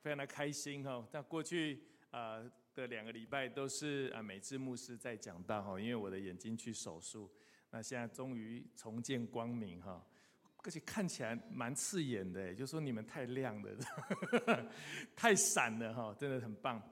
非常的开心哈。那过去啊的两个礼拜都是啊每次牧师在讲到哈，因为我的眼睛去手术，那现在终于重见光明哈，而且看起来蛮刺眼的，就说你们太亮了，太闪了哈，真的很棒。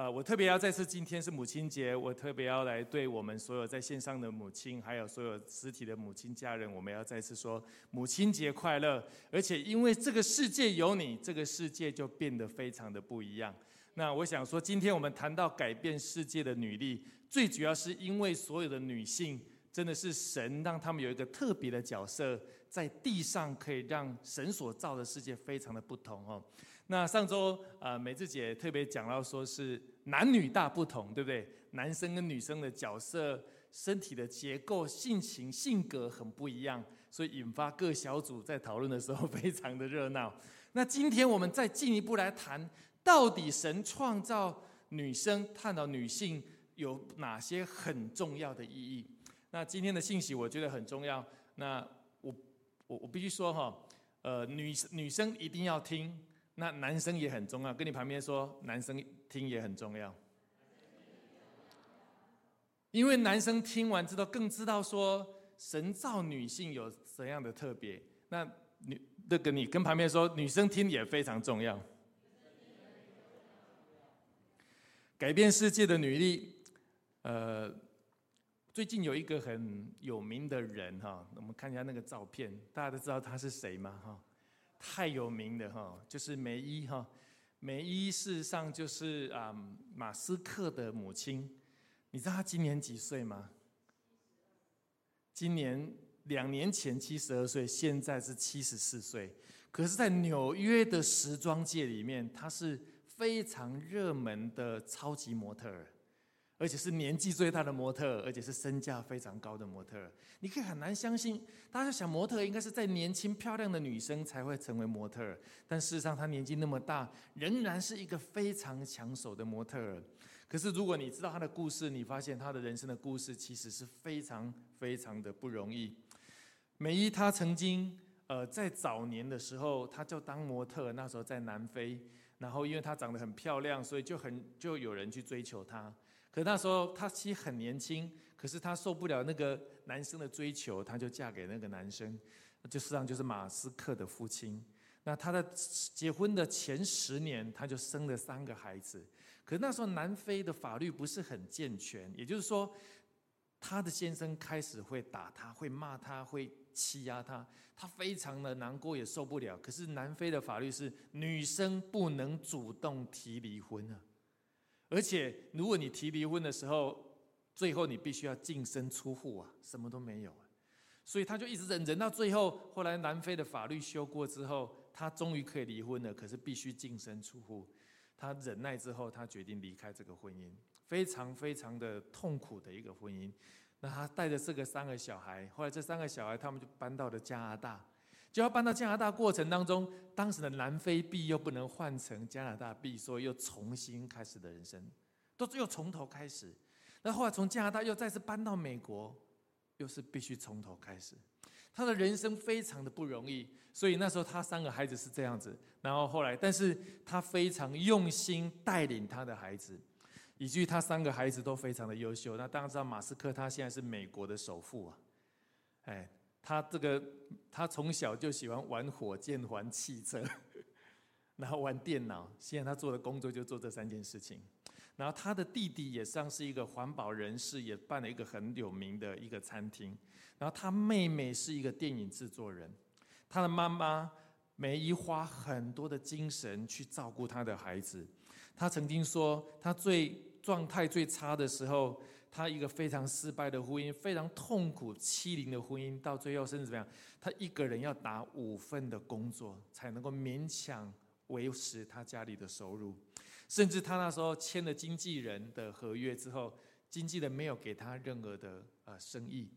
呃，我特别要再次，今天是母亲节，我特别要来对我们所有在线上的母亲，还有所有实体的母亲家人，我们要再次说母亲节快乐。而且因为这个世界有你，这个世界就变得非常的不一样。那我想说，今天我们谈到改变世界的女力，最主要是因为所有的女性真的是神让他们有一个特别的角色，在地上可以让神所造的世界非常的不同哦。那上周啊，美智姐特别讲到说是男女大不同，对不对？男生跟女生的角色、身体的结构、性情、性格很不一样，所以引发各小组在讨论的时候非常的热闹。那今天我们再进一步来谈，到底神创造女生、探讨女性有哪些很重要的意义？那今天的信息我觉得很重要。那我我我必须说哈，呃，女女生一定要听。那男生也很重要，跟你旁边说，男生听也很重要，因为男生听完之后更知道说神造女性有怎样的特别。那女那个你跟旁边说，女生听也非常重要。改变世界的女力，呃，最近有一个很有名的人哈，我们看一下那个照片，大家都知道他是谁吗？哈。太有名的哈，就是梅伊哈，梅伊事实上就是啊马斯克的母亲。你知道她今年几岁吗？今年两年前七十二岁，现在是七十四岁。可是，在纽约的时装界里面，她是非常热门的超级模特儿。而且是年纪最大的模特，而且是身价非常高的模特。你可以很难相信，大家想模特应该是在年轻漂亮的女生才会成为模特，但事实上她年纪那么大，仍然是一个非常抢手的模特。可是如果你知道她的故事，你发现她的人生的故事其实是非常非常的不容易。美伊她曾经呃在早年的时候，她就当模特，那时候在南非，然后因为她长得很漂亮，所以就很就有人去追求她。可那时候她其实很年轻，可是她受不了那个男生的追求，她就嫁给那个男生，就实际上就是马斯克的父亲。那她的结婚的前十年，她就生了三个孩子。可那时候南非的法律不是很健全，也就是说，她的先生开始会打她，会骂她，会欺压她，她非常的难过，也受不了。可是南非的法律是女生不能主动提离婚啊。而且，如果你提离婚的时候，最后你必须要净身出户啊，什么都没有啊，所以他就一直忍，忍到最后，后来南非的法律修过之后，他终于可以离婚了，可是必须净身出户。他忍耐之后，他决定离开这个婚姻，非常非常的痛苦的一个婚姻。那他带着这个三个小孩，后来这三个小孩他们就搬到了加拿大。就要搬到加拿大过程当中，当时的南非币又不能换成加拿大币，所以又重新开始的人生，都又从头开始。那后来从加拿大又再次搬到美国，又是必须从头开始。他的人生非常的不容易，所以那时候他三个孩子是这样子。然后后来，但是他非常用心带领他的孩子，以至于他三个孩子都非常的优秀。那大家知道，马斯克他现在是美国的首富啊，哎。他这个，他从小就喜欢玩火箭、玩汽车，然后玩电脑。现在他做的工作就做这三件事情。然后他的弟弟也像是一个环保人士，也办了一个很有名的一个餐厅。然后他妹妹是一个电影制作人。他的妈妈梅姨花很多的精神去照顾他的孩子。他曾经说，他最状态最差的时候。他一个非常失败的婚姻，非常痛苦、欺凌的婚姻，到最后甚至怎么样？他一个人要打五份的工作，才能够勉强维持他家里的收入。甚至他那时候签了经纪人的合约之后，经纪人没有给他任何的呃生意，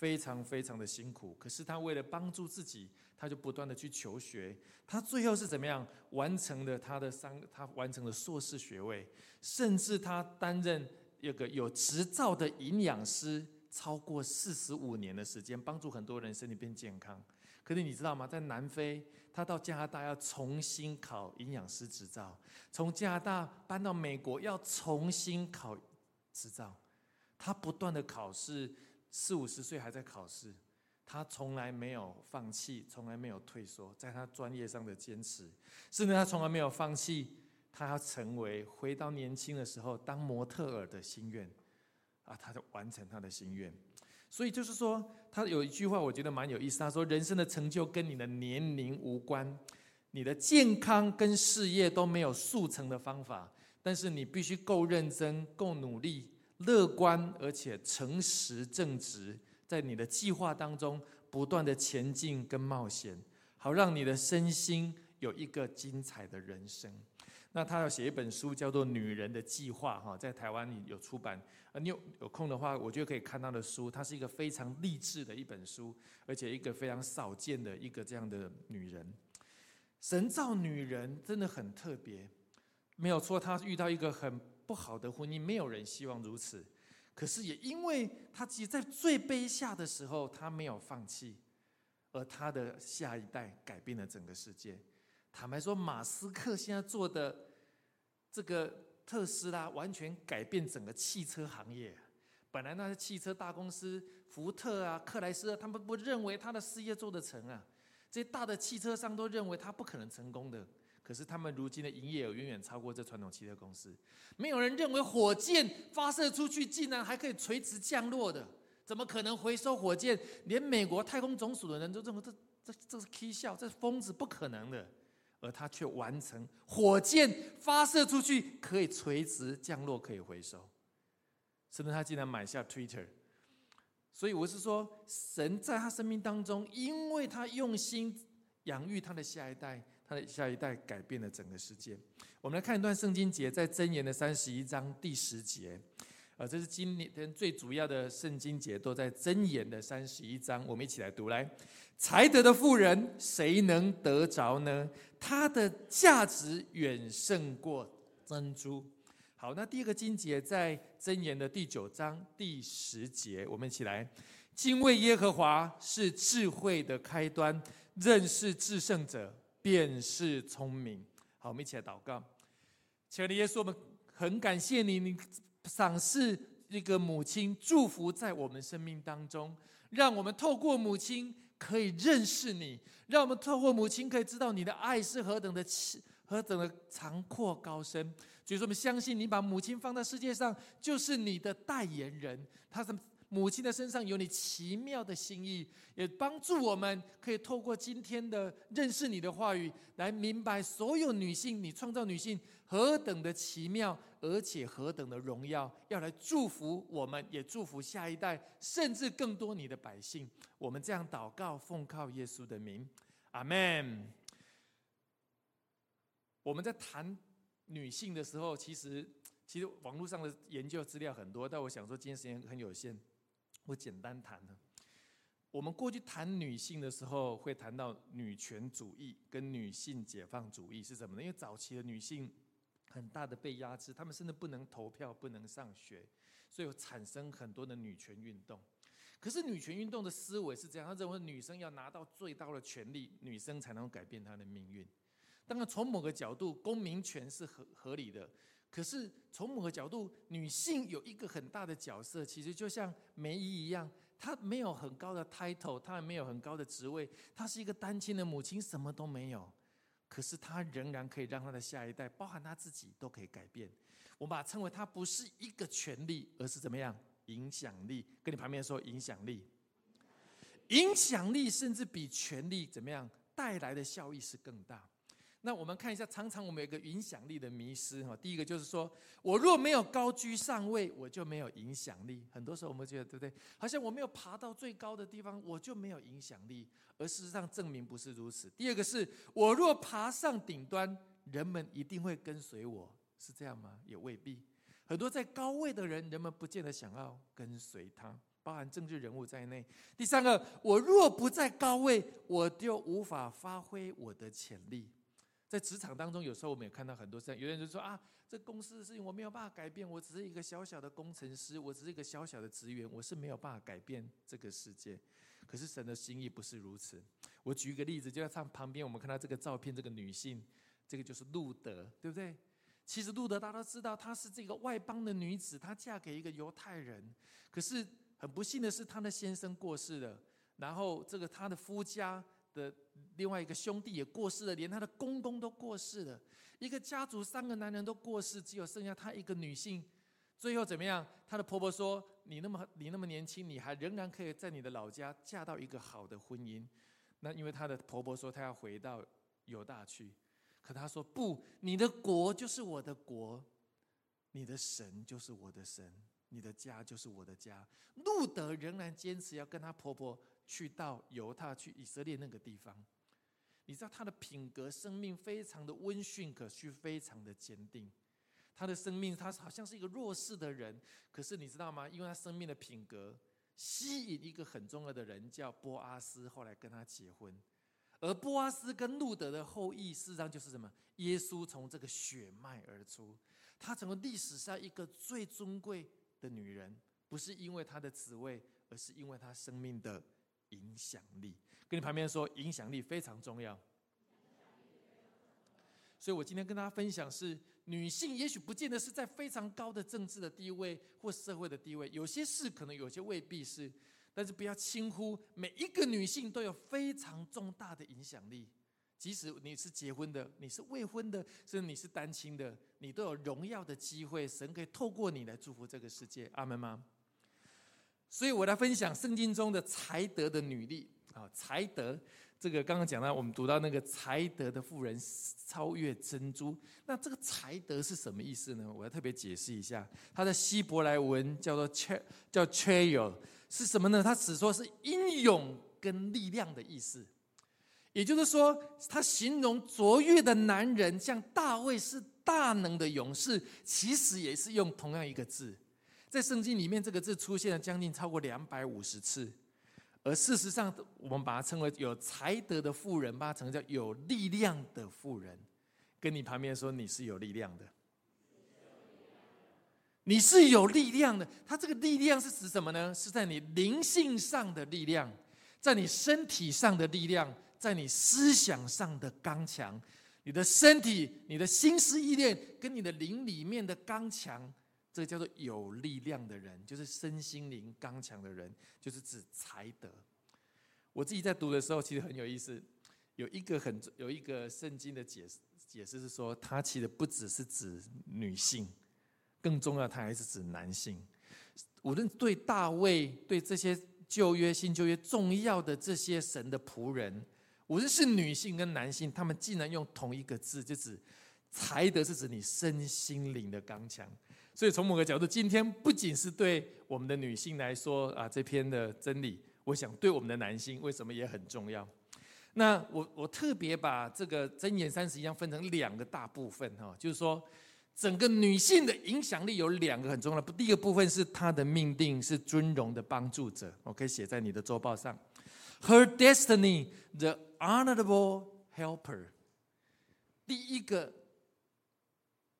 非常非常的辛苦。可是他为了帮助自己，他就不断的去求学。他最后是怎么样完成了他的三？他完成了硕士学位，甚至他担任一个有执照的营养师，超过四十五年的时间，帮助很多人身体变健康。可是你知道吗？在南非。他到加拿大要重新考营养师执照，从加拿大搬到美国要重新考执照，他不断的考试，四五十岁还在考试，他从来没有放弃，从来没有退缩，在他专业上的坚持，甚至他从来没有放弃他要成为回到年轻的时候当模特儿的心愿，啊，他就完成他的心愿。所以就是说，他有一句话，我觉得蛮有意思。他说：“人生的成就跟你的年龄无关，你的健康跟事业都没有速成的方法，但是你必须够认真、够努力、乐观，而且诚实正直，在你的计划当中不断的前进跟冒险，好让你的身心有一个精彩的人生。”那他要写一本书，叫做《女人的计划》哈，在台湾有出版。呃，你有有空的话，我觉得可以看他的书。她是一个非常励志的一本书，而且一个非常少见的一个这样的女人。神造女人真的很特别，没有错。她遇到一个很不好的婚姻，没有人希望如此。可是也因为他自己在最卑下的时候，他没有放弃，而他的下一代改变了整个世界。坦白说，马斯克现在做的这个特斯拉，完全改变整个汽车行业。本来那些汽车大公司，福特啊、克莱斯，他们不认为他的事业做得成啊。这些大的汽车商都认为他不可能成功的。可是他们如今的营业额远远超过这传统汽车公司。没有人认为火箭发射出去竟然还可以垂直降落的，怎么可能回收火箭？连美国太空总署的人都认为这这这是 K 笑，这是疯子，不可能的。而他却完成火箭发射出去可以垂直降落，可以回收，甚至他竟然买下 Twitter。所以我是说，神在他生命当中，因为他用心养育他的下一代，他的下一代改变了整个世界。我们来看一段圣经节，在箴言的三十一章第十节。呃，这是今年最主要的圣经节，都在箴言的三十一章。我们一起来读来。才德的富人，谁能得着呢？他的价值远胜过珍珠。好，那第二个经节在箴言的第九章第十节，我们一起来。敬畏耶和华是智慧的开端，认识至圣者便是聪明。好，我们一起来祷告。亲爱的耶稣，我们很感谢你，你赏赐一个母亲，祝福在我们生命当中，让我们透过母亲。可以认识你，让我们透过母亲可以知道你的爱是何等的何等的长阔高深。所以说，我们相信你把母亲放在世界上，就是你的代言人。他的母亲的身上有你奇妙的心意，也帮助我们可以透过今天的认识你的话语，来明白所有女性，你创造女性何等的奇妙。而且何等的荣耀，要来祝福我们，也祝福下一代，甚至更多你的百姓。我们这样祷告，奉靠耶稣的名，阿门。我们在谈女性的时候，其实其实网络上的研究资料很多，但我想说今天时间很有限，我简单谈呢。我们过去谈女性的时候，会谈到女权主义跟女性解放主义是什么呢？因为早期的女性。很大的被压制，她们甚至不能投票，不能上学，所以产生很多的女权运动。可是女权运动的思维是这样，他认为女生要拿到最高的权利，女生才能改变她的命运。当然，从某个角度，公民权是合合理的。可是从某个角度，女性有一个很大的角色，其实就像梅姨一样，她没有很高的 title，她也没有很高的职位，她是一个单亲的母亲，什么都没有。可是她仍然可以让她的下一代，包含她自己，都可以改变。我们把它称为她不是一个权利，而是怎么样影响力？跟你旁边说影响力，影响力甚至比权力怎么样带来的效益是更大。那我们看一下，常常我们有一个影响力的迷失哈。第一个就是说，我若没有高居上位，我就没有影响力。很多时候我们觉得，对不对？好像我没有爬到最高的地方，我就没有影响力。而事实上证明不是如此。第二个是我若爬上顶端，人们一定会跟随我，是这样吗？也未必。很多在高位的人，人们不见得想要跟随他，包含政治人物在内。第三个，我若不在高位，我就无法发挥我的潜力。在职场当中，有时候我们也看到很多这样，有人就说啊，这公司的事情我没有办法改变，我只是一个小小的工程师，我只是一个小小的职员，我是没有办法改变这个世界。可是神的心意不是如此。我举一个例子，就在他旁边，我们看到这个照片，这个女性，这个就是路德，对不对？其实路德大家都知道，她是这个外邦的女子，她嫁给一个犹太人。可是很不幸的是，她的先生过世了，然后这个她的夫家的另外一个兄弟也过世了，连她的公公都过世了。一个家族三个男人都过世，只有剩下她一个女性。最后怎么样？她的婆婆说：“你那么你那么年轻，你还仍然可以在你的老家嫁到一个好的婚姻。”那因为她的婆婆说她要回到犹大去。可她说不，你的国就是我的国，你的神就是我的神，你的家就是我的家。路德仍然坚持要跟他婆婆去到犹太去以色列那个地方。你知道他的品格、生命非常的温驯，可是非常的坚定。他的生命，他好像是一个弱势的人，可是你知道吗？因为他生命的品格，吸引一个很重要的人，叫波阿斯，后来跟他结婚。而波阿斯跟路德的后裔，事实上就是什么？耶稣从这个血脉而出，他成为历史上一个最尊贵的女人，不是因为她的职位，而是因为她生命的影响力。跟你旁边说，影响力非常重要。所以我今天跟大家分享是，女性也许不见得是在非常高的政治的地位或社会的地位，有些事可能有些未必是。但是不要轻忽，每一个女性都有非常重大的影响力。即使你是结婚的，你是未婚的，甚至你是单亲的，你都有荣耀的机会。神可以透过你来祝福这个世界，阿门吗？所以我来分享圣经中的才德的女力啊，才德这个刚刚讲到，我们读到那个才德的妇人超越珍珠。那这个才德是什么意思呢？我要特别解释一下，它的希伯来文叫做 ch 叫 chayo。是什么呢？他只说是英勇跟力量的意思，也就是说，他形容卓越的男人，像大卫是大能的勇士，其实也是用同样一个字，在圣经里面这个字出现了将近超过两百五十次，而事实上，我们把它称为有才德的富人，把它称叫有力量的富人，跟你旁边说你是有力量的。你是有力量的，他这个力量是指什么呢？是在你灵性上的力量，在你身体上的力量，在你思想上的刚强。你的身体、你的心思意念跟你的灵里面的刚强，这个叫做有力量的人，就是身心灵刚强的人，就是指才德。我自己在读的时候，其实很有意思，有一个很有一个圣经的解释，解释是说，它其实不只是指女性。更重要，它还是指男性。无论对大卫，对这些旧约、新旧约重要的这些神的仆人，无论是女性跟男性，他们竟然用同一个字，就指才德，是指你身心灵的刚强。所以从某个角度，今天不仅是对我们的女性来说啊，这篇的真理，我想对我们的男性，为什么也很重要？那我我特别把这个箴言三十一章分成两个大部分哈，就是说。整个女性的影响力有两个很重要的，第一个部分是她的命定是尊荣的帮助者，我可以写在你的周报上。Her destiny, the honorable helper。第一个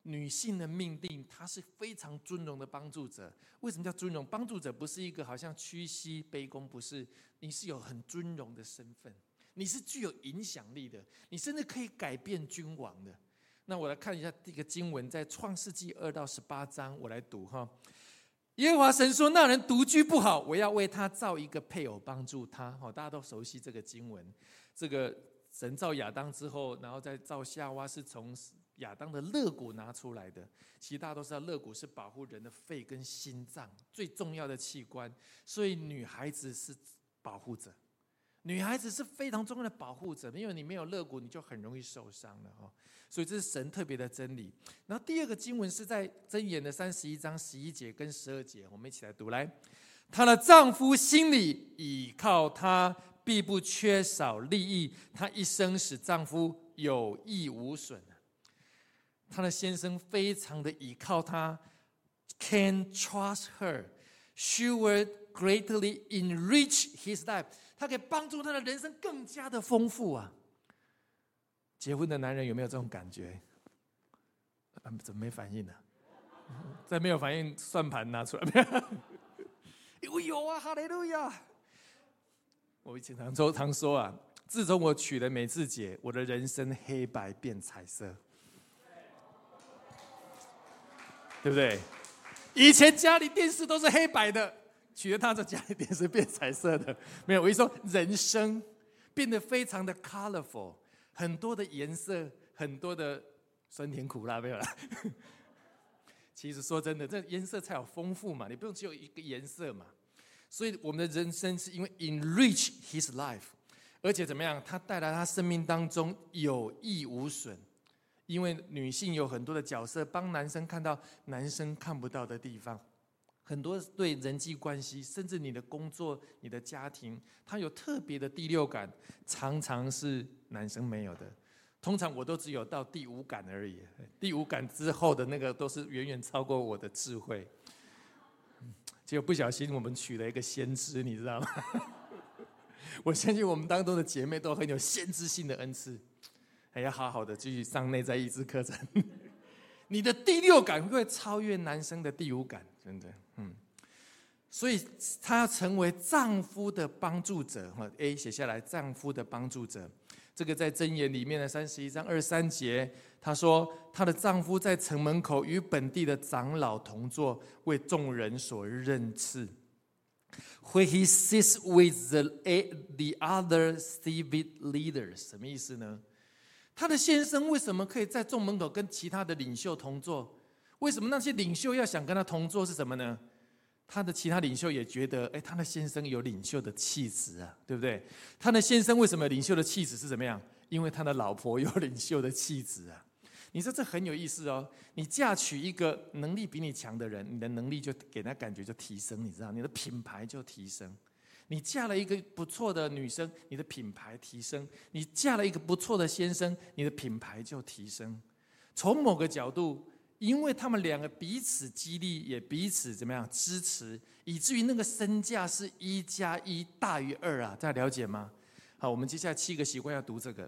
女性的命定，她是非常尊荣的帮助者。为什么叫尊荣？帮助者不是一个好像屈膝卑躬，不是，你是有很尊荣的身份，你是具有影响力的，你甚至可以改变君王的。那我来看一下这个经文，在创世纪二到十八章，我来读哈。耶和华神说：“那人独居不好，我要为他造一个配偶帮助他。”好，大家都熟悉这个经文。这个神造亚当之后，然后再造夏娃，是从亚当的肋骨拿出来的。其实大家都知道，肋骨是保护人的肺跟心脏最重要的器官，所以女孩子是保护者。女孩子是非常重要的保护者，因为你没有肋骨，你就很容易受伤了哈。所以这是神特别的真理。然后第二个经文是在箴言的三十一章十一节跟十二节，我们一起来读来。她的丈夫心里倚靠她，必不缺少利益。她一生使丈夫有益无损她的先生非常的倚靠她，can trust her. She will greatly enrich his life. 她可以帮助他的人生更加的丰富啊！结婚的男人有没有这种感觉？怎么没反应呢？再没有反应，算盘拿出来 没有？有啊，哈利路亚！我以前常，常说啊，自从我娶了美智姐，我的人生黑白变彩色，对不对？以前家里电视都是黑白的。娶了她这，家里电视变彩色的，没有。我一说人生变得非常的 colorful，很多的颜色，很多的酸甜苦辣，没有啦。其实说真的，这颜色才有丰富嘛，你不用只有一个颜色嘛。所以我们的人生是因为 enrich his life，而且怎么样，他带来他生命当中有益无损。因为女性有很多的角色，帮男生看到男生看不到的地方。很多对人际关系，甚至你的工作、你的家庭，他有特别的第六感，常常是男生没有的。通常我都只有到第五感而已，第五感之后的那个都是远远超过我的智慧。结果不小心我们娶了一个先知，你知道吗？我相信我们当中的姐妹都很有先知性的恩赐，还要好好的继续上内在意志课程。你的第六感会超越男生的第五感，真的。嗯，所以她要成为丈夫的帮助者。哈，A 写下来，丈夫的帮助者。这个在箴言里面的三十一章二三节，她说她的丈夫在城门口与本地的长老同坐，为众人所认识。Where he sits with the the other civic leaders，什么意思呢？她的先生为什么可以在众门口跟其他的领袖同坐？为什么那些领袖要想跟他同坐？是什么呢？他的其他领袖也觉得，哎，他的先生有领袖的气质啊，对不对？他的先生为什么有领袖的气质是怎么样？因为他的老婆有领袖的气质啊。你说这很有意思哦。你嫁娶一个能力比你强的人，你的能力就给他感觉就提升，你知道，你的品牌就提升。你嫁了一个不错的女生，你的品牌提升；你嫁了一个不错的先生，你的品牌就提升。从某个角度。因为他们两个彼此激励，也彼此怎么样支持，以至于那个身价是一加一大于二啊！大家了解吗？好，我们接下来七个习惯要读这个。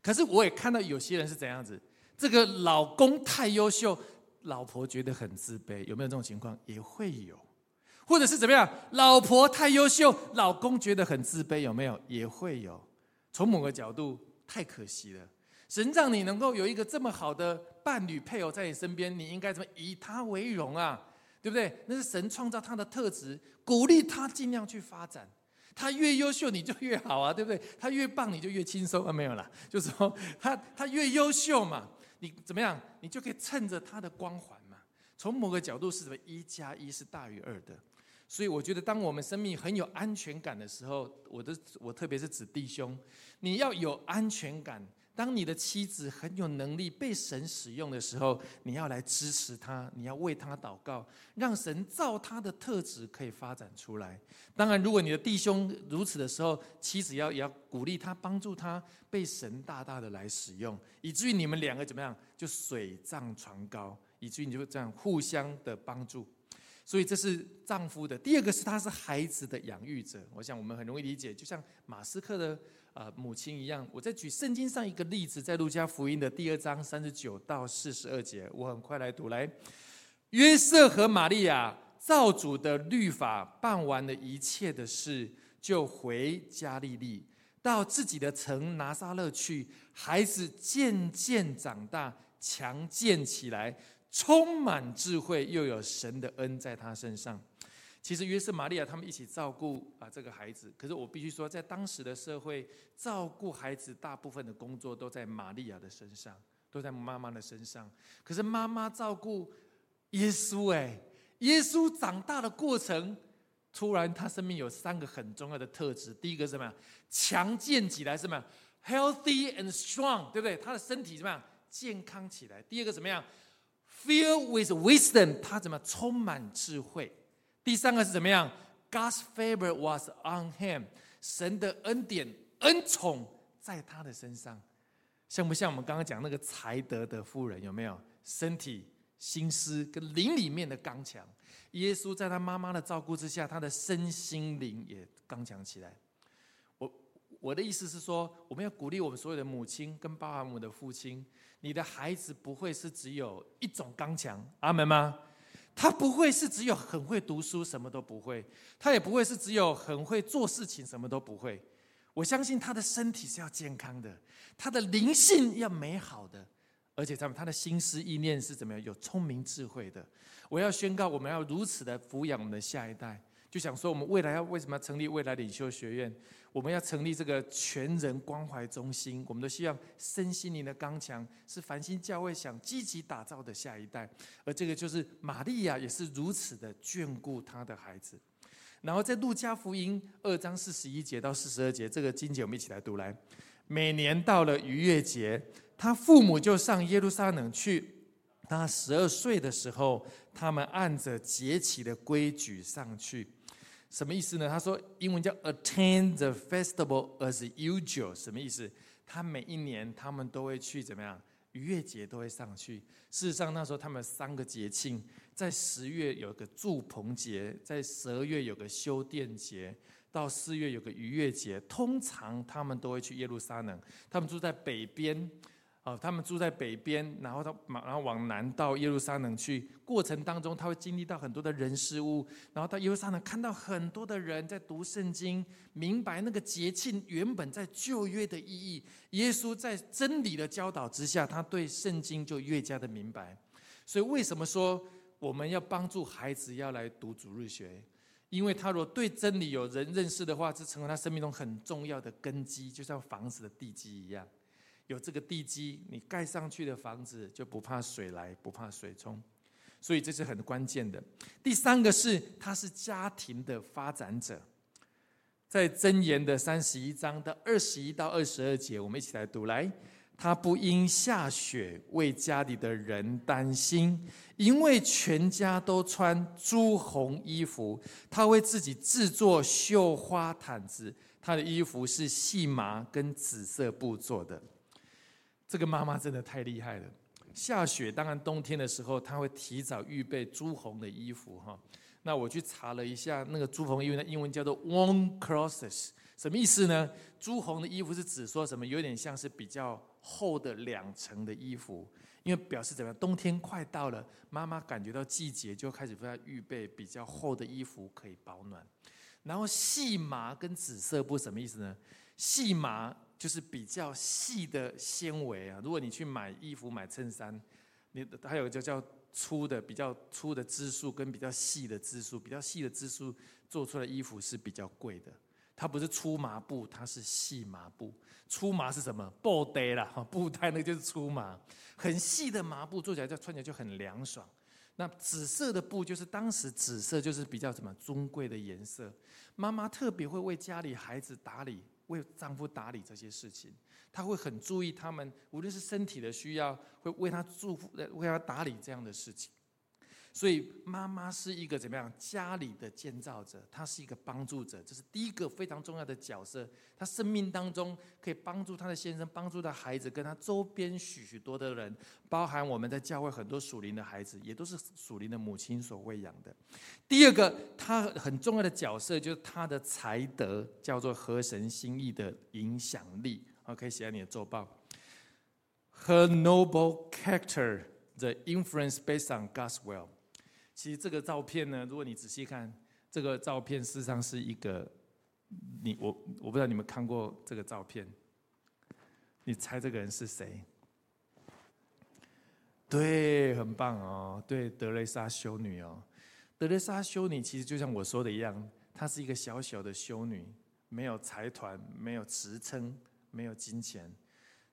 可是我也看到有些人是怎样子，这个老公太优秀，老婆觉得很自卑，有没有这种情况？也会有，或者是怎么样？老婆太优秀，老公觉得很自卑，有没有？也会有。从某个角度，太可惜了。神让你能够有一个这么好的伴侣配偶在你身边，你应该怎么以他为荣啊？对不对？那是神创造他的特质，鼓励他尽量去发展。他越优秀，你就越好啊，对不对？他越棒，你就越轻松啊，没有啦，就是说他他越优秀嘛，你怎么样？你就可以趁着他的光环嘛。从某个角度是什么？一加一是大于二的。所以我觉得，当我们生命很有安全感的时候，我的我特别是指弟兄，你要有安全感。当你的妻子很有能力被神使用的时候，你要来支持她，你要为她祷告，让神造她的特质可以发展出来。当然，如果你的弟兄如此的时候，妻子要也要鼓励他，帮助他被神大大的来使用，以至于你们两个怎么样，就水涨船高，以至于你就这样互相的帮助。所以这是丈夫的。第二个是他是孩子的养育者，我想我们很容易理解，就像马斯克的。啊，母亲一样。我在举圣经上一个例子，在路加福音的第二章三十九到四十二节，我很快来读。来，约瑟和玛利亚造主的律法办完了一切的事，就回加利利，到自己的城拿撒勒去。孩子渐渐长大，强健起来，充满智慧，又有神的恩在他身上。其实约瑟、玛利亚他们一起照顾啊这个孩子，可是我必须说，在当时的社会，照顾孩子大部分的工作都在玛利亚的身上，都在妈妈的身上。可是妈妈照顾耶稣，哎，耶稣长大的过程，突然他生命有三个很重要的特质。第一个是什么？强健起来，什么？Healthy and strong，对不对？他的身体怎么样？健康起来。第二个怎么样？Filled with wisdom，他怎么充满智慧？第三个是怎么样？God's favor was on him，神的恩典、恩宠在他的身上，像不像我们刚刚讲那个才德的妇人？有没有？身体、心思跟灵里面的刚强。耶稣在他妈妈的照顾之下，他的身心灵也刚强起来。我的意思是说，我们要鼓励我们所有的母亲跟包含我们的父亲，你的孩子不会是只有一种刚强，阿门吗？他不会是只有很会读书，什么都不会；他也不会是只有很会做事情，什么都不会。我相信他的身体是要健康的，他的灵性要美好的，而且他们他的心思意念是怎么样？有聪明智慧的。我要宣告，我们要如此的抚养我们的下一代。就想说，我们未来要为什么要成立未来领袖学院？我们要成立这个全人关怀中心。我们都希望身心灵的刚强是繁星教会想积极打造的下一代。而这个就是玛利亚也是如此的眷顾他的孩子。然后在路加福音二章四十一节到四十二节，这个经节我们一起来读来。每年到了逾越节，他父母就上耶路撒冷去。他十二岁的时候，他们按着节期的规矩上去。什么意思呢？他说英文叫 attend the festival as usual，什么意思？他每一年他们都会去怎么样？逾越节都会上去。事实上那时候他们三个节庆，在十月有个祝棚节，在十二月有个修殿节，到四月有个逾越节。通常他们都会去耶路撒冷，他们住在北边。哦，他们住在北边，然后他然后往南到耶路撒冷去。过程当中，他会经历到很多的人事物，然后到耶路撒冷看到很多的人在读圣经，明白那个节庆原本在旧约的意义。耶稣在真理的教导之下，他对圣经就越加的明白。所以为什么说我们要帮助孩子要来读主日学？因为他如果对真理有人认识的话，这成为他生命中很重要的根基，就像房子的地基一样。有这个地基，你盖上去的房子就不怕水来，不怕水冲，所以这是很关键的。第三个是，他是家庭的发展者，在箴言的三十一章的二十一到二十二节，我们一起来读来。他不因下雪为家里的人担心，因为全家都穿朱红衣服，他为自己制作绣花毯子，他的衣服是细麻跟紫色布做的。这个妈妈真的太厉害了。下雪，当然冬天的时候，她会提早预备朱红的衣服哈。那我去查了一下，那个朱红衣服的英文叫做 warm clothes，什么意思呢？朱红的衣服是指说什么？有点像是比较厚的两层的衣服，因为表示怎么样？冬天快到了，妈妈感觉到季节就开始为她预备比较厚的衣服可以保暖。然后细麻跟紫色布什么意思呢？细麻。就是比较细的纤维啊，如果你去买衣服、买衬衫，你还有就叫粗的、比较粗的织数跟比较细的织数，比较细的织数做出来衣服是比较贵的。它不是粗麻布，它是细麻布。粗麻是什么？布袋啦，布袋那就是粗麻，很细的麻布做起来就穿起来就很凉爽。那紫色的布就是当时紫色就是比较什么尊贵的颜色。妈妈特别会为家里孩子打理。为丈夫打理这些事情，她会很注意他们，无论是身体的需要，会为他祝福，为他打理这样的事情。所以妈妈是一个怎么样家里的建造者，她是一个帮助者，这是第一个非常重要的角色。她生命当中可以帮助她的先生，帮助她孩子，跟她周边许许多的人，包含我们在教会很多属灵的孩子，也都是属灵的母亲所喂养的。第二个，她很重要的角色就是她的才德，叫做合神心意的影响力。好，可以写在你的周报。Her noble character, the influence based on God's will. 其实这个照片呢，如果你仔细看，这个照片事实上是一个，你我我不知道你们看过这个照片，你猜这个人是谁？对，很棒哦，对，德雷莎修女哦，德雷莎修女其实就像我说的一样，她是一个小小的修女，没有财团，没有职称，没有金钱，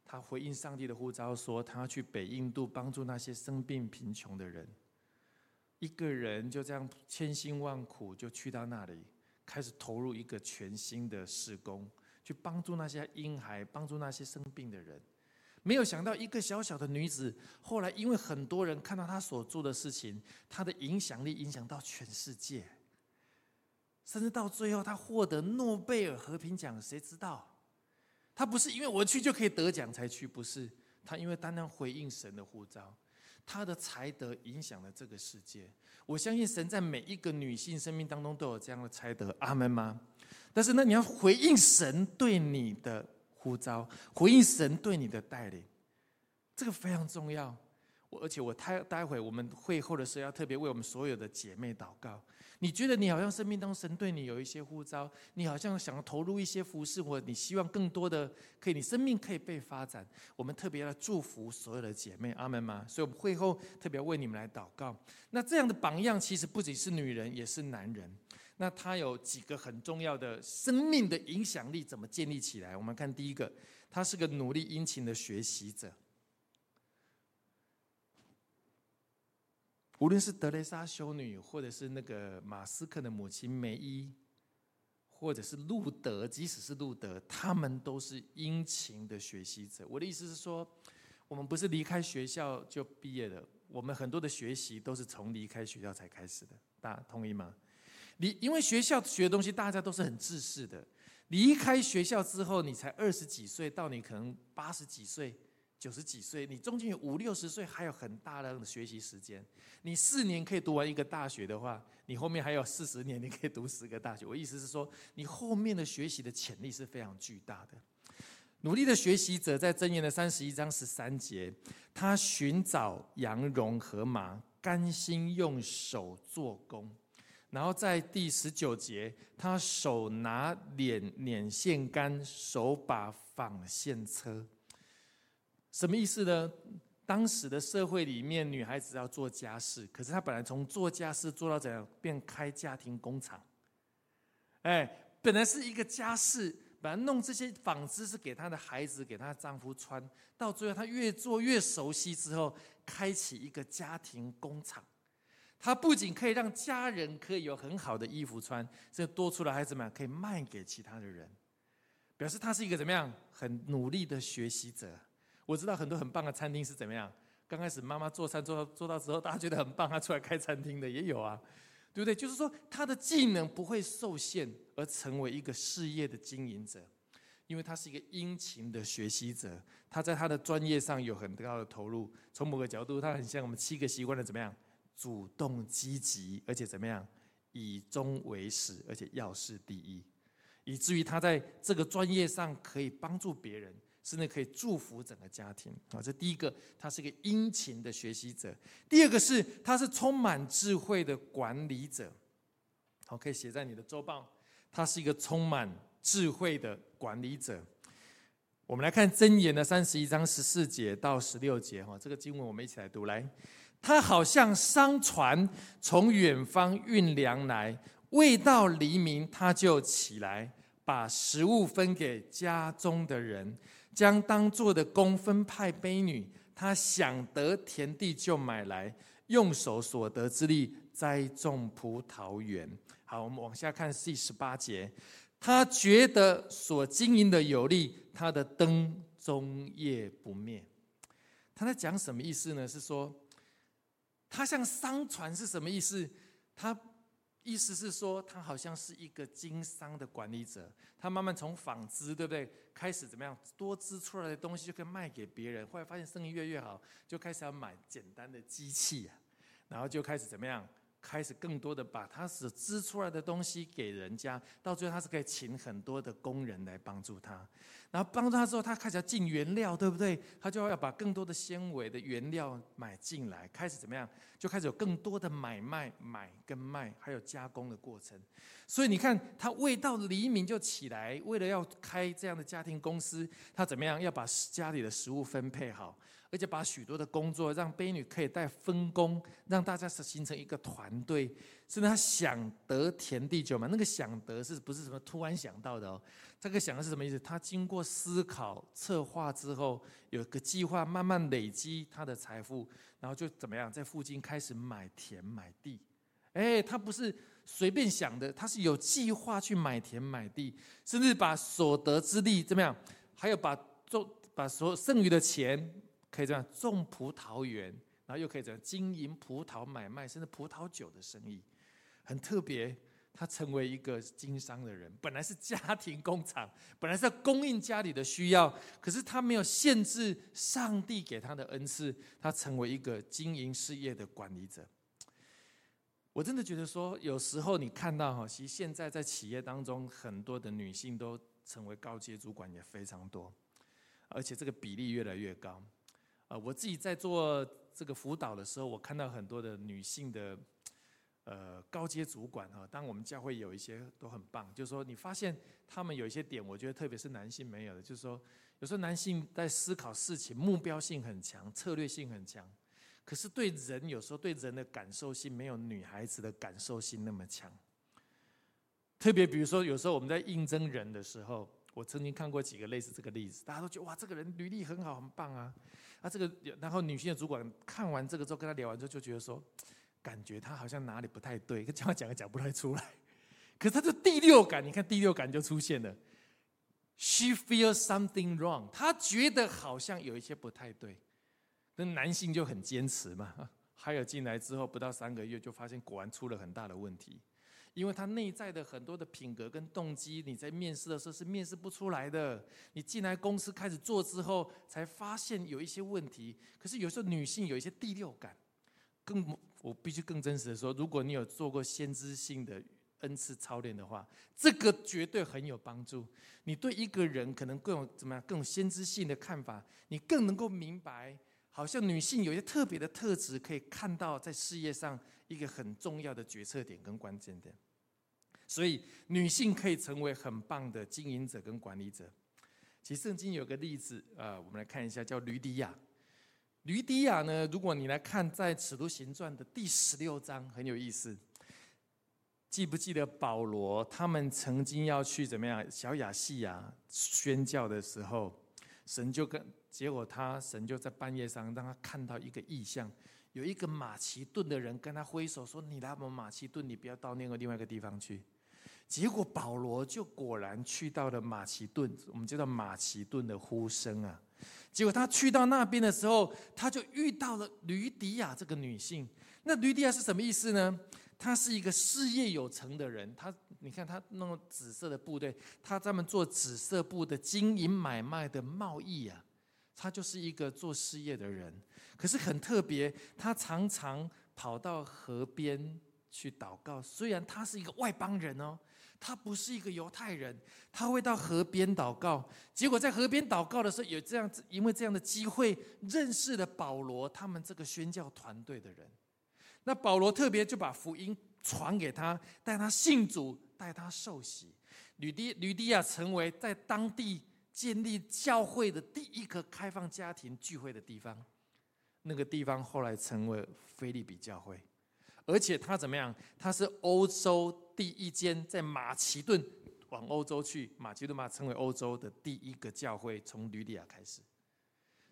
她回应上帝的呼召，说她要去北印度帮助那些生病贫穷的人。一个人就这样千辛万苦就去到那里，开始投入一个全新的施工，去帮助那些婴孩，帮助那些生病的人。没有想到，一个小小的女子，后来因为很多人看到她所做的事情，她的影响力影响到全世界，甚至到最后她获得诺贝尔和平奖。谁知道？她不是因为我去就可以得奖才去，不是？她因为单单回应神的呼召。他的才德影响了这个世界。我相信神在每一个女性生命当中都有这样的才德，阿门吗？但是呢，你要回应神对你的呼召，回应神对你的带领，这个非常重要。我而且我待待会我们会后的时候要特别为我们所有的姐妹祷告。你觉得你好像生命当中神对你有一些呼召，你好像想要投入一些服饰，或者你希望更多的可以，你生命可以被发展。我们特别要祝福所有的姐妹，阿门吗？所以我们会后特别为你们来祷告。那这样的榜样其实不仅是女人，也是男人。那他有几个很重要的生命的影响力怎么建立起来？我们看第一个，他是个努力殷勤的学习者。无论是德蕾莎修女，或者是那个马斯克的母亲梅伊，或者是路德，即使是路德，他们都是殷勤的学习者。我的意思是说，我们不是离开学校就毕业的，我们很多的学习都是从离开学校才开始的。大家同意吗？你因为学校学的东西，大家都是很自私的。离开学校之后，你才二十几岁，到你可能八十几岁。九十几岁，你中间有五六十岁，还有很大量的学习时间。你四年可以读完一个大学的话，你后面还有四十年，你可以读十个大学。我意思是说，你后面的学习的潜力是非常巨大的。努力的学习者在箴言的三十一章十三节，他寻找羊绒和麻，甘心用手做工。然后在第十九节，他手拿捻捻线杆，手把纺线车。什么意思呢？当时的社会里面，女孩子要做家事，可是她本来从做家事做到怎样，变开家庭工厂。哎，本来是一个家事，本来弄这些纺织是给她的孩子、给她丈夫穿，到最后她越做越熟悉之后，开启一个家庭工厂。她不仅可以让家人可以有很好的衣服穿，这多出来孩子们可以卖给其他的人，表示她是一个怎么样很努力的学习者。我知道很多很棒的餐厅是怎么样。刚开始妈妈做餐做到做到之后，大家觉得很棒，她出来开餐厅的也有啊，对不对？就是说她的技能不会受限，而成为一个事业的经营者，因为她是一个殷勤的学习者，她在她的专业上有很高的投入。从某个角度，她很像我们七个习惯的怎么样？主动积极，而且怎么样？以终为始，而且要事第一，以至于他在这个专业上可以帮助别人。甚至可以祝福整个家庭啊！这第一个，他是一个殷勤的学习者；第二个是，他是充满智慧的管理者。好，可以写在你的周报。他是一个充满智慧的管理者。我们来看箴言的三十一章十四节到十六节哈，这个经文我们一起来读。来，他好像商船从远方运粮来，未到黎明他就起来，把食物分给家中的人。将当做的工分派卑女，她想得田地就买来，用手所得之力栽种葡萄园。好，我们往下看第十八节，他觉得所经营的有利，他的灯终夜不灭。他在讲什么意思呢？是说，他像商船是什么意思？他。意思是说，他好像是一个经商的管理者，他慢慢从纺织，对不对？开始怎么样？多织出来的东西就可以卖给别人，后来发现生意越越好，就开始要买简单的机器啊，然后就开始怎么样？开始更多的把他所织出来的东西给人家，到最后他是可以请很多的工人来帮助他，然后帮助他之后，他开始要进原料，对不对？他就要把更多的纤维的原料买进来，开始怎么样？就开始有更多的买卖、买跟卖，还有加工的过程。所以你看，他未到黎明就起来，为了要开这样的家庭公司，他怎么样？要把家里的食物分配好。而且把许多的工作让卑女可以带分工，让大家是形成一个团队。甚至他想得田地久嘛？那个想得是不是什么突然想到的哦？这个想的是什么意思？他经过思考策划之后，有个计划，慢慢累积他的财富，然后就怎么样，在附近开始买田买地。哎，他不是随便想的，他是有计划去买田买地，甚至把所得之力怎么样？还有把做把所剩余的钱。可以这样种葡萄园，然后又可以这样经营葡萄买卖，甚至葡萄酒的生意，很特别。他成为一个经商的人，本来是家庭工厂，本来是要供应家里的需要，可是他没有限制上帝给他的恩赐，他成为一个经营事业的管理者。我真的觉得说，有时候你看到哈，其实现在在企业当中，很多的女性都成为高阶主管也非常多，而且这个比例越来越高。啊，我自己在做这个辅导的时候，我看到很多的女性的。呃，高阶主管哈，当我们教会有一些都很棒，就是说你发现他们有一些点，我觉得特别是男性没有的，就是说有时候男性在思考事情目标性很强，策略性很强，可是对人有时候对人的感受性没有女孩子的感受性那么强。特别比如说有时候我们在应征人的时候，我曾经看过几个类似这个例子，大家都觉得哇，这个人履历很好，很棒啊，啊这个然后女性的主管看完这个之后跟他聊完之后就觉得说。感觉他好像哪里不太对，跟讲讲也讲不太出来。可是他的第六感，你看第六感就出现了。She feels something wrong，她觉得好像有一些不太对。那男性就很坚持嘛。还有进来之后不到三个月，就发现果然出了很大的问题，因为他内在的很多的品格跟动机，你在面试的时候是面试不出来的。你进来公司开始做之后，才发现有一些问题。可是有时候女性有一些第六感，更。我必须更真实的说，如果你有做过先知性的恩赐操练的话，这个绝对很有帮助。你对一个人可能更有怎么样，更有先知性的看法，你更能够明白，好像女性有一些特别的特质，可以看到在事业上一个很重要的决策点跟关键点。所以，女性可以成为很棒的经营者跟管理者。其实圣经有个例子，呃，我们来看一下，叫吕底亚。吕迪亚呢？如果你来看在《使徒行传》的第十六章，很有意思。记不记得保罗他们曾经要去怎么样？小亚细亚宣教的时候，神就跟结果他神就在半夜上让他看到一个异象，有一个马其顿的人跟他挥手说：“你来我们马其顿，你不要到那个另外一个地方去。”结果保罗就果然去到了马其顿，我们叫做马其顿的呼声啊。结果他去到那边的时候，他就遇到了吕迪亚这个女性。那吕迪亚是什么意思呢？他是一个事业有成的人。他，你看他弄紫色的部队，他专门做紫色布的经营买卖的贸易啊。他就是一个做事业的人。可是很特别，他常常跑到河边去祷告。虽然他是一个外邦人哦。他不是一个犹太人，他会到河边祷告。结果在河边祷告的时候，有这样子，因为这样的机会认识了保罗他们这个宣教团队的人。那保罗特别就把福音传给他，带他信主，带他受洗。吕迪吕迪亚成为在当地建立教会的第一个开放家庭聚会的地方。那个地方后来成为菲利比教会。而且他怎么样？他是欧洲第一间在马其顿往欧洲去，马其顿嘛成为欧洲的第一个教会，从吕底亚开始。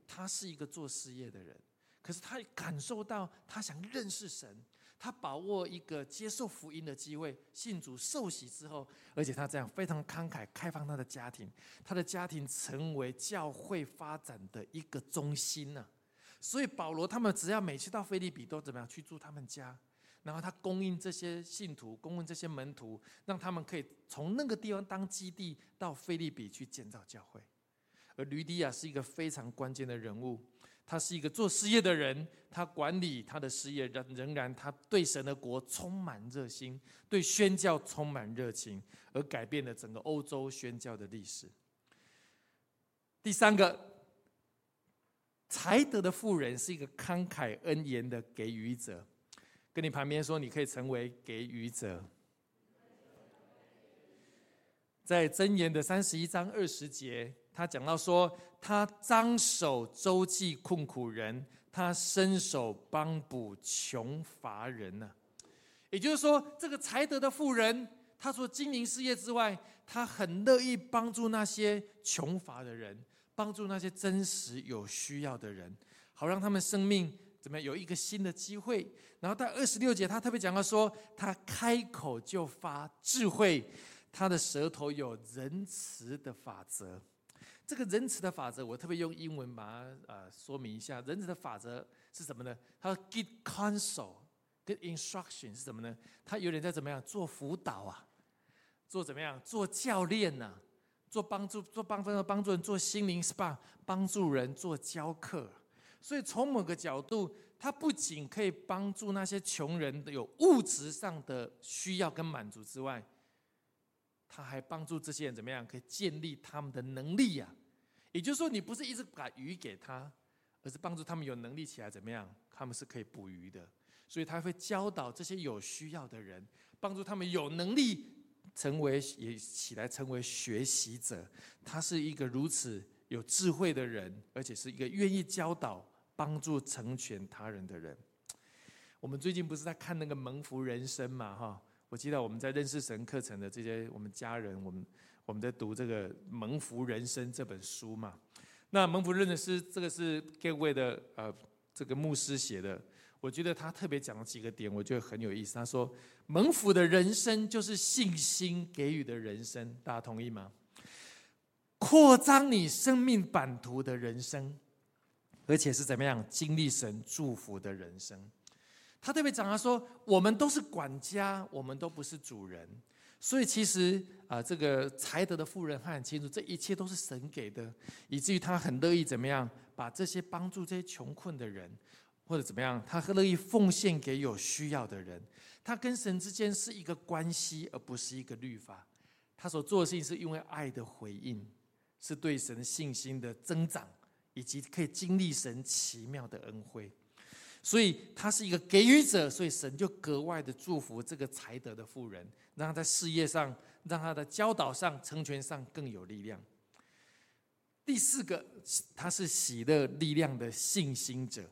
他是一个做事业的人，可是他感受到他想认识神，他把握一个接受福音的机会，信主受洗之后，而且他这样非常慷慨开放他的家庭，他的家庭成为教会发展的一个中心呢。所以保罗他们只要每次到菲利比都怎么样去住他们家。然后他供应这些信徒，供应这些门徒，让他们可以从那个地方当基地到菲利比去建造教会。而吕迪亚是一个非常关键的人物，他是一个做事业的人，他管理他的事业，仍仍然他对神的国充满热心，对宣教充满热情，而改变了整个欧洲宣教的历史。第三个，才德的富人是一个慷慨恩言的给予者。跟你旁边说，你可以成为给予者。在箴言的三十一章二十节，他讲到说，他张手周济困苦人，他伸手帮补穷乏人呢。也就是说，这个才德的富人，他除了经营事业之外，他很乐意帮助那些穷乏的人，帮助那些真实有需要的人，好让他们生命。怎么样？有一个新的机会。然后到二十六节，他特别讲到说，他开口就发智慧，他的舌头有仁慈的法则。这个仁慈的法则，我特别用英文把它呃说明一下。仁慈的法则是什么呢？他说 “give counsel 跟 instruction 是什么呢？他有点在怎么样做辅导啊，做怎么样做教练呐，做帮助做帮分帮助人做心灵 SPA，帮助人做教课。所以从某个角度，他不仅可以帮助那些穷人有物质上的需要跟满足之外，他还帮助这些人怎么样可以建立他们的能力呀？也就是说，你不是一直把鱼给他，而是帮助他们有能力起来怎么样？他们是可以捕鱼的。所以他会教导这些有需要的人，帮助他们有能力成为也起来成为学习者。他是一个如此有智慧的人，而且是一个愿意教导、帮助成全他人的人。我们最近不是在看那个蒙福人生嘛？哈，我记得我们在认识神课程的这些我们家人，我们我们在读这个蒙福人生这本书嘛。那蒙福认的是这个是 Gave 的呃这个牧师写的。我觉得他特别讲了几个点，我觉得很有意思。他说：“蒙福的人生就是信心给予的人生，大家同意吗？扩张你生命版图的人生，而且是怎么样经历神祝福的人生。”他特别讲他说：“我们都是管家，我们都不是主人。所以其实啊，这个才德的富人他很清楚，这一切都是神给的，以至于他很乐意怎么样把这些帮助这些穷困的人。”或者怎么样，他乐意奉献给有需要的人。他跟神之间是一个关系，而不是一个律法。他所做的事情是因为爱的回应，是对神信心的增长，以及可以经历神奇妙的恩惠。所以他是一个给予者，所以神就格外的祝福这个才德的妇人，让他在事业上、让他的教导上、成全上更有力量。第四个，他是喜乐力量的信心者。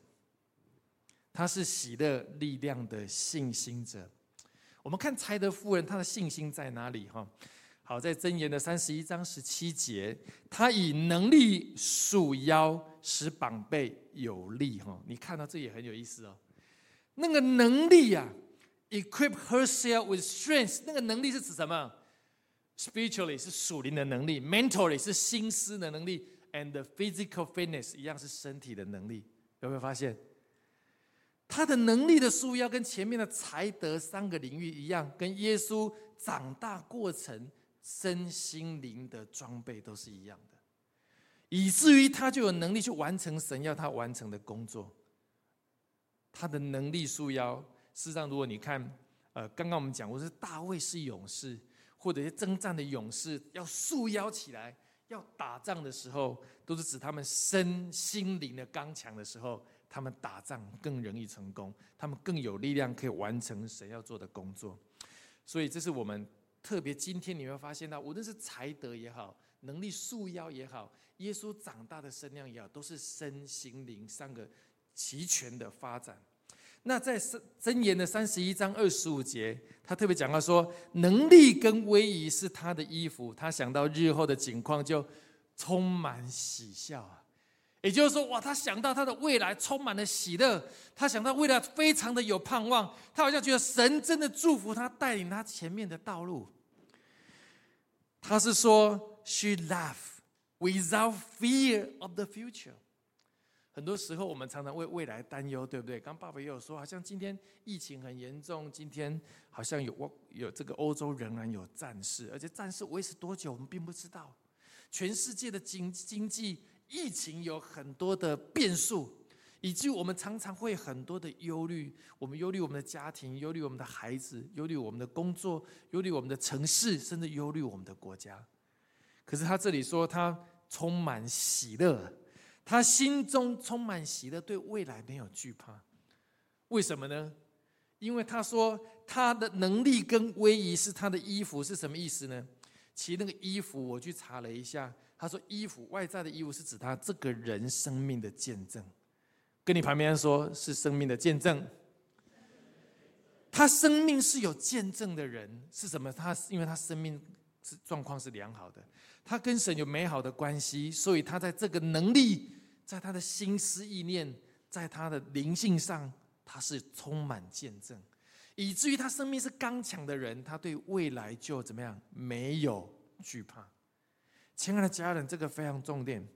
他是喜乐力量的信心者。我们看才德夫人，她的信心在哪里？哈，好，在箴言的三十一章十七节，他以能力束腰，使膀背有力。哈，你看到这也很有意思哦。那个能力呀，equip herself with strength。那个能力是指什么？spiritually 是属灵的能力，mentally 是心思的能力，and physical fitness 一样是身体的能力。有没有发现？他的能力的束腰跟前面的才德三个领域一样，跟耶稣长大过程身心灵的装备都是一样的，以至于他就有能力去完成神要他完成的工作。他的能力束腰，事实上，如果你看，呃，刚刚我们讲过是大卫是勇士，或者是征战的勇士要束腰起来，要打仗的时候，都是指他们身心灵的刚强的时候。他们打仗更容易成功，他们更有力量可以完成神要做的工作，所以这是我们特别今天你会发现到，无论是才德也好，能力束腰也好，耶稣长大的身量也好，都是身心灵三个齐全的发展。那在箴箴言的三十一章二十五节，他特别讲到说，能力跟威仪是他的衣服，他想到日后的景况就充满喜笑。也就是说，哇，他想到他的未来充满了喜乐，他想到未来非常的有盼望，他好像觉得神真的祝福他，带领他前面的道路。他是说，She laugh without fear of the future。很多时候，我们常常为未来担忧，对不对？刚爸爸也有说，好像今天疫情很严重，今天好像有我有这个欧洲仍然有战事，而且战事维持多久，我们并不知道。全世界的经经济。疫情有很多的变数，以及我们常常会很多的忧虑。我们忧虑我们的家庭，忧虑我们的孩子，忧虑我们的工作，忧虑我们的城市，甚至忧虑我们的国家。可是他这里说，他充满喜乐，他心中充满喜乐，对未来没有惧怕。为什么呢？因为他说他的能力跟威仪是他的衣服，是什么意思呢？其实那个衣服，我去查了一下。他说：“衣服外在的衣服是指他这个人生命的见证，跟你旁边说是生命的见证。他生命是有见证的人是什么？他因为他生命是状况是良好的，他跟神有美好的关系，所以他在这个能力，在他的心思意念，在他的灵性上，他是充满见证，以至于他生命是刚强的人，他对未来就怎么样？没有惧怕。”亲爱的家人，这个非常重点。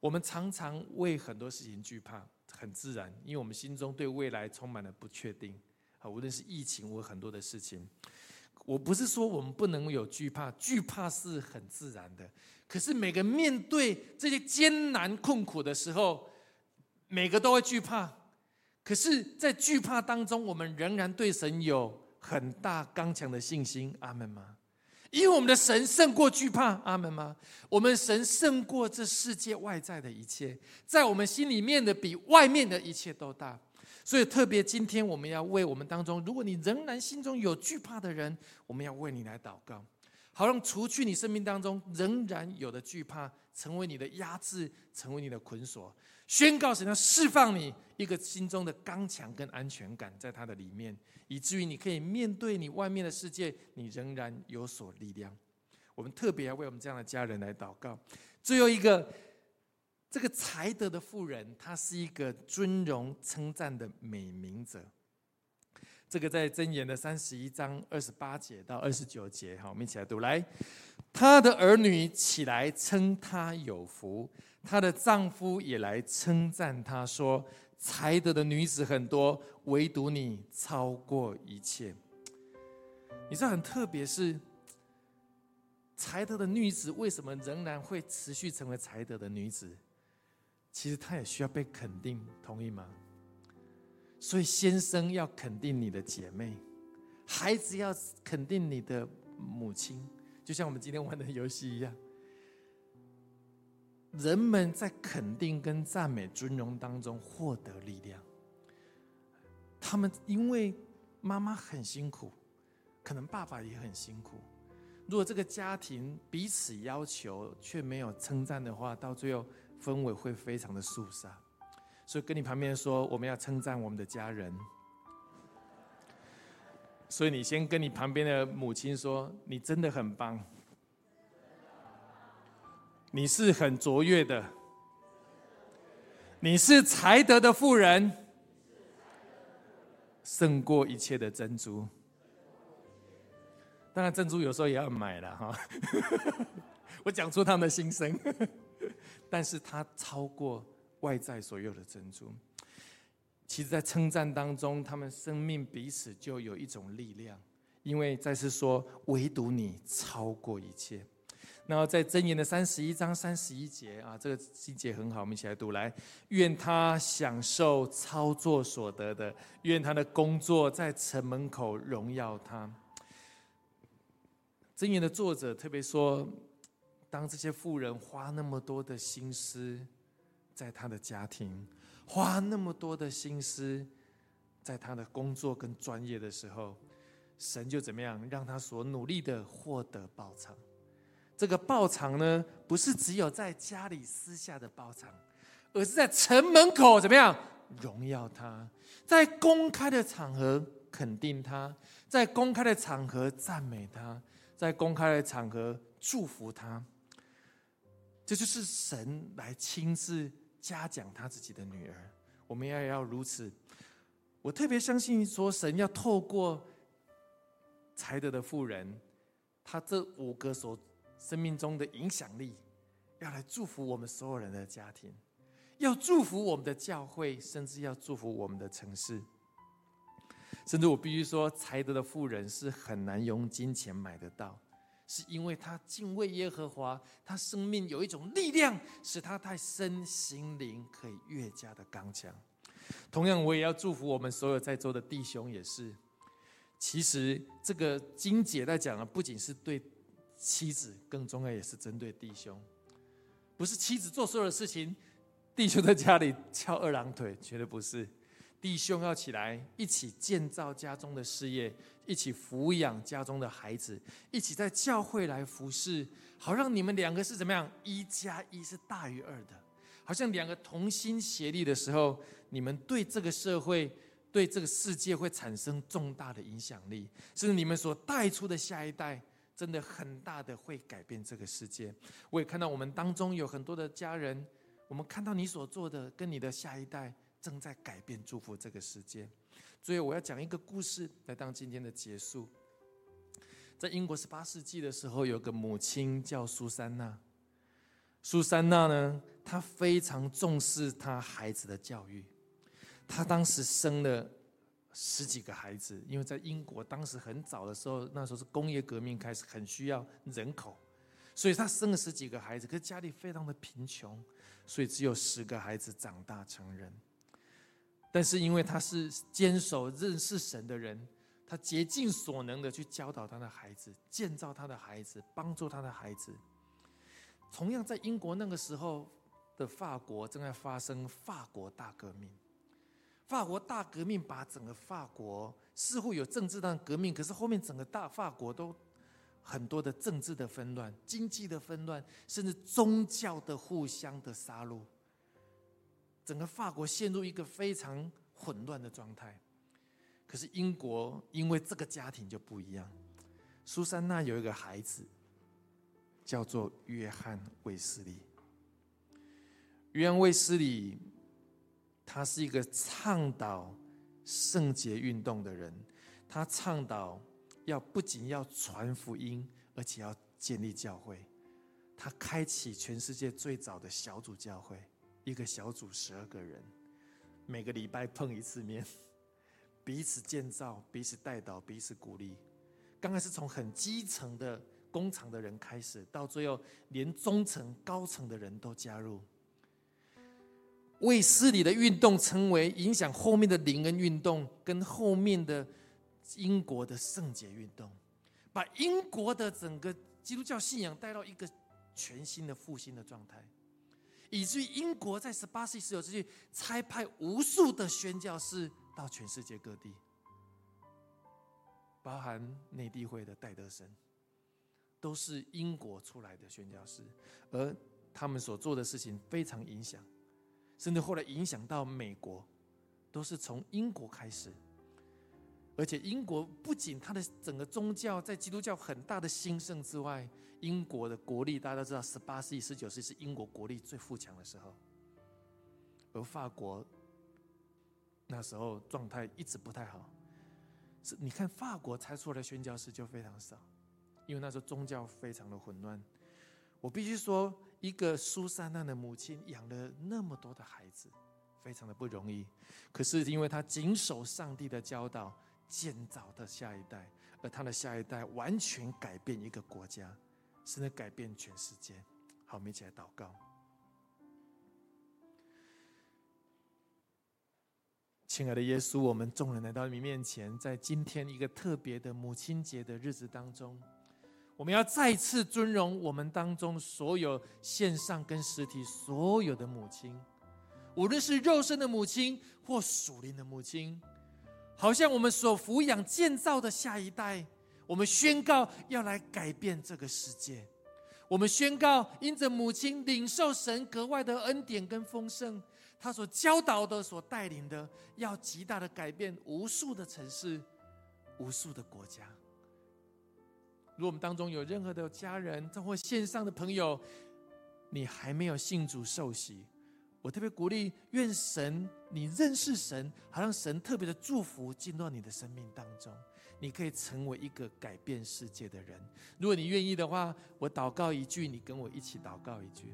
我们常常为很多事情惧怕，很自然，因为我们心中对未来充满了不确定。啊，无论是疫情或很多的事情。我不是说我们不能有惧怕，惧怕是很自然的。可是每个面对这些艰难困苦的时候，每个都会惧怕。可是，在惧怕当中，我们仍然对神有很大刚强的信心。阿门吗？因为我们的神胜过惧怕。阿门吗？我们神胜过这世界外在的一切，在我们心里面的比外面的一切都大。所以，特别今天我们要为我们当中，如果你仍然心中有惧怕的人，我们要为你来祷告，好让除去你生命当中仍然有的惧怕，成为你的压制，成为你的捆锁。宣告神要释放你一个心中的刚强跟安全感，在他的里面，以至于你可以面对你外面的世界，你仍然有所力量。我们特别要为我们这样的家人来祷告。最后一个。这个才德的妇人，她是一个尊荣称赞的美名者。这个在箴言的三十一章二十八节到二十九节，好，我们一起来读。来，她的儿女起来称她有福，她的丈夫也来称赞她说：“才德的女子很多，唯独你超过一切。”你知道很特别，是才德的女子为什么仍然会持续成为才德的女子？其实他也需要被肯定，同意吗？所以先生要肯定你的姐妹，孩子要肯定你的母亲，就像我们今天玩的游戏一样。人们在肯定跟赞美、尊荣当中获得力量。他们因为妈妈很辛苦，可能爸爸也很辛苦。如果这个家庭彼此要求却没有称赞的话，到最后。氛围会非常的肃杀，所以跟你旁边说，我们要称赞我们的家人。所以你先跟你旁边的母亲说，你真的很棒，你是很卓越的，你是才德的妇人，胜过一切的珍珠。当然，珍珠有时候也要买了哈。我讲出他们的心声。但是它超过外在所有的珍珠。其实，在称赞当中，他们生命彼此就有一种力量，因为再次说，唯独你超过一切。然后在箴言的三十一章三十一节啊，这个细节很好，我们一起来读来。愿他享受操作所得的，愿他的工作在城门口荣耀他。箴言的作者特别说。当这些富人花那么多的心思在他的家庭，花那么多的心思在他的工作跟专业的时候，神就怎么样让他所努力的获得报偿？这个报偿呢，不是只有在家里私下的报偿，而是在城门口怎么样荣耀他，在公开的场合肯定他，在公开的场合赞美他，在公开的场合祝福他。这就是神来亲自嘉奖他自己的女儿，我们要要如此。我特别相信说，神要透过才德的妇人，他这五个所生命中的影响力，要来祝福我们所有人的家庭，要祝福我们的教会，甚至要祝福我们的城市。甚至我必须说，才德的妇人是很难用金钱买得到。是因为他敬畏耶和华，他生命有一种力量，使他太身心灵可以越加的刚强。同样，我也要祝福我们所有在座的弟兄，也是。其实这个金姐在讲的，不仅是对妻子，更重要也是针对弟兄。不是妻子做所有的事情，弟兄在家里翘二郎腿，绝对不是。弟兄要起来，一起建造家中的事业，一起抚养家中的孩子，一起在教会来服侍，好让你们两个是怎么样？一加一是大于二的，好像两个同心协力的时候，你们对这个社会、对这个世界会产生重大的影响力，甚至你们所带出的下一代，真的很大的会改变这个世界。我也看到我们当中有很多的家人，我们看到你所做的，跟你的下一代。正在改变、祝福这个世界。所以我要讲一个故事来当今天的结束。在英国十八世纪的时候，有个母亲叫苏珊娜。苏珊娜呢，她非常重视她孩子的教育。她当时生了十几个孩子，因为在英国当时很早的时候，那时候是工业革命开始，很需要人口，所以她生了十几个孩子，可是家里非常的贫穷，所以只有十个孩子长大成人。但是因为他是坚守认识神的人，他竭尽所能的去教导他的孩子，建造他的孩子，帮助他的孩子。同样在英国那个时候的法国正在发生法国大革命。法国大革命把整个法国似乎有政治的革命，可是后面整个大法国都很多的政治的纷乱、经济的纷乱，甚至宗教的互相的杀戮。整个法国陷入一个非常混乱的状态。可是英国因为这个家庭就不一样，苏珊娜有一个孩子。叫做约翰卫斯理。约翰卫斯理，他是一个倡导圣洁运动的人。他倡导要不仅要传福音，而且要建立教会。他开启全世界最早的小组教会，一个小组十二个人，每个礼拜碰一次面，彼此建造，彼此带导，彼此鼓励。刚开始从很基层的。工厂的人开始，到最后连中层、高层的人都加入。卫斯理的运动成为影响后面的灵恩运动，跟后面的英国的圣洁运动，把英国的整个基督教信仰带到一个全新的复兴的状态，以至于英国在十八世纪、十九世纪差派无数的宣教士到全世界各地，包含内地会的戴德生。都是英国出来的宣教师，而他们所做的事情非常影响，甚至后来影响到美国，都是从英国开始。而且英国不仅它的整个宗教在基督教很大的兴盛之外，英国的国力大家都知道，十八世纪、十九世纪是英国国力最富强的时候，而法国那时候状态一直不太好。是，你看法国才出来宣教士就非常少。因为那时候宗教非常的混乱，我必须说，一个苏珊娜的母亲养了那么多的孩子，非常的不容易。可是因为她谨守上帝的教导，建造的下一代，而她的下一代完全改变一个国家，甚至改变全世界。好，我们一起来祷告。亲爱的耶稣，我们众人来到你面前，在今天一个特别的母亲节的日子当中。我们要再次尊荣我们当中所有线上跟实体所有的母亲，无论是肉身的母亲或属灵的母亲，好像我们所抚养建造的下一代，我们宣告要来改变这个世界。我们宣告，因着母亲领受神格外的恩典跟丰盛，他所教导的、所带领的，要极大的改变无数的城市、无数的国家。如果我们当中有任何的家人或线上的朋友，你还没有信主受洗，我特别鼓励，愿神你认识神，好让神特别的祝福进入到你的生命当中，你可以成为一个改变世界的人。如果你愿意的话，我祷告一句，你跟我一起祷告一句：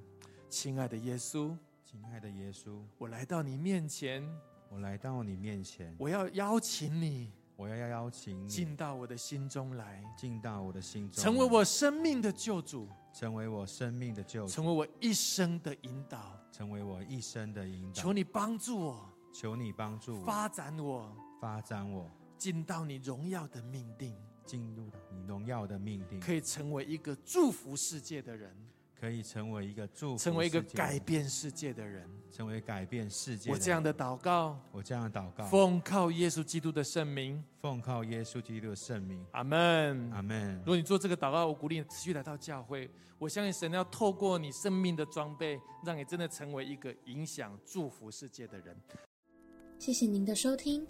亲爱的耶稣，亲爱的耶稣，我来到你面前，我来到你面前，我要邀请你。我要邀请你进到我的心中来，进到我的心中，成为我生命的救主，成为我生命的救主，成为我一生的引导，成为我一生的引导。求你帮助我，求你帮助我，发展我，发展我，进到你荣耀的命定，进入你荣耀的命定，可以成为一个祝福世界的人。可以成为一个祝福，成为一个改变世界的人，成为改变世界。我这样的祷告，我这样的祷告，奉靠耶稣基督的圣名，奉靠耶稣基督的圣名。阿门，阿门。如果你做这个祷告，我鼓励你持续来到教会。我相信神要透过你生命的装备，让你真的成为一个影响、祝福世界的人。谢谢您的收听，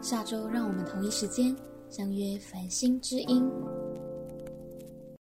下周让我们同一时间相约繁星之音。